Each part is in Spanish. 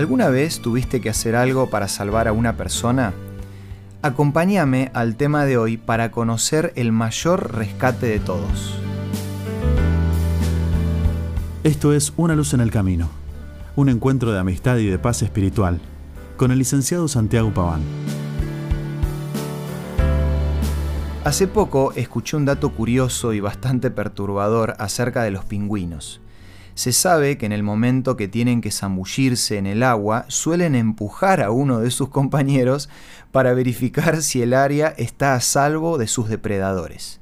¿Alguna vez tuviste que hacer algo para salvar a una persona? Acompáñame al tema de hoy para conocer el mayor rescate de todos. Esto es Una luz en el camino, un encuentro de amistad y de paz espiritual con el licenciado Santiago Paván. Hace poco escuché un dato curioso y bastante perturbador acerca de los pingüinos. Se sabe que en el momento que tienen que zambullirse en el agua, suelen empujar a uno de sus compañeros para verificar si el área está a salvo de sus depredadores.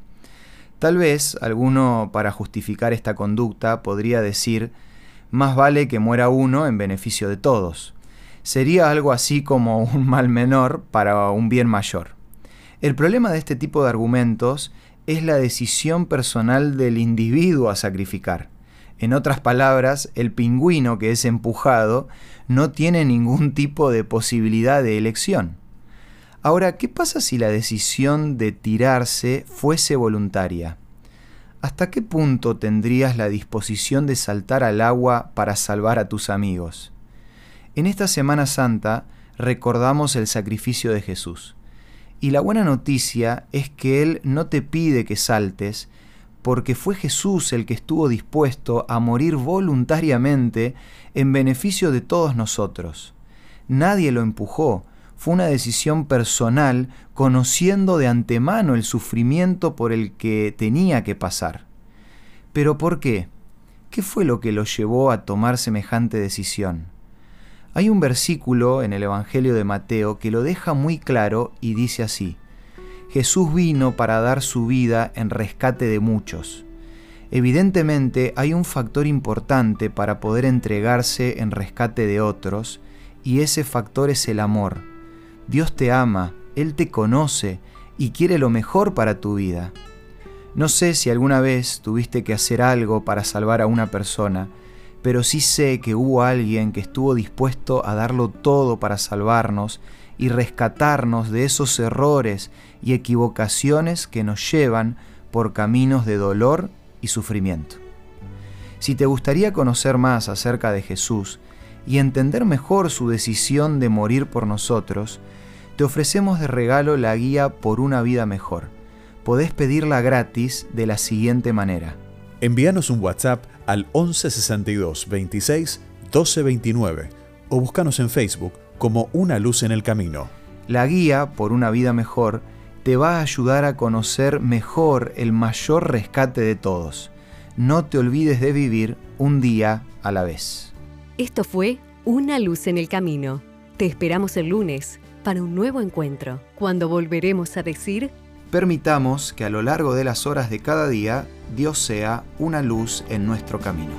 Tal vez alguno para justificar esta conducta podría decir, más vale que muera uno en beneficio de todos. Sería algo así como un mal menor para un bien mayor. El problema de este tipo de argumentos es la decisión personal del individuo a sacrificar. En otras palabras, el pingüino que es empujado no tiene ningún tipo de posibilidad de elección. Ahora, ¿qué pasa si la decisión de tirarse fuese voluntaria? ¿Hasta qué punto tendrías la disposición de saltar al agua para salvar a tus amigos? En esta Semana Santa recordamos el sacrificio de Jesús. Y la buena noticia es que Él no te pide que saltes, porque fue Jesús el que estuvo dispuesto a morir voluntariamente en beneficio de todos nosotros. Nadie lo empujó, fue una decisión personal conociendo de antemano el sufrimiento por el que tenía que pasar. Pero ¿por qué? ¿Qué fue lo que lo llevó a tomar semejante decisión? Hay un versículo en el Evangelio de Mateo que lo deja muy claro y dice así, Jesús vino para dar su vida en rescate de muchos. Evidentemente hay un factor importante para poder entregarse en rescate de otros, y ese factor es el amor. Dios te ama, Él te conoce y quiere lo mejor para tu vida. No sé si alguna vez tuviste que hacer algo para salvar a una persona, pero sí sé que hubo alguien que estuvo dispuesto a darlo todo para salvarnos y rescatarnos de esos errores y equivocaciones que nos llevan por caminos de dolor y sufrimiento. Si te gustaría conocer más acerca de Jesús y entender mejor su decisión de morir por nosotros, te ofrecemos de regalo la guía por una vida mejor. Podés pedirla gratis de la siguiente manera. Envíanos un WhatsApp al 1162 26 12 29 o búscanos en Facebook como Una Luz en el Camino. La guía por una vida mejor te va a ayudar a conocer mejor el mayor rescate de todos. No te olvides de vivir un día a la vez. Esto fue Una Luz en el Camino. Te esperamos el lunes para un nuevo encuentro, cuando volveremos a decir... Permitamos que a lo largo de las horas de cada día Dios sea una luz en nuestro camino.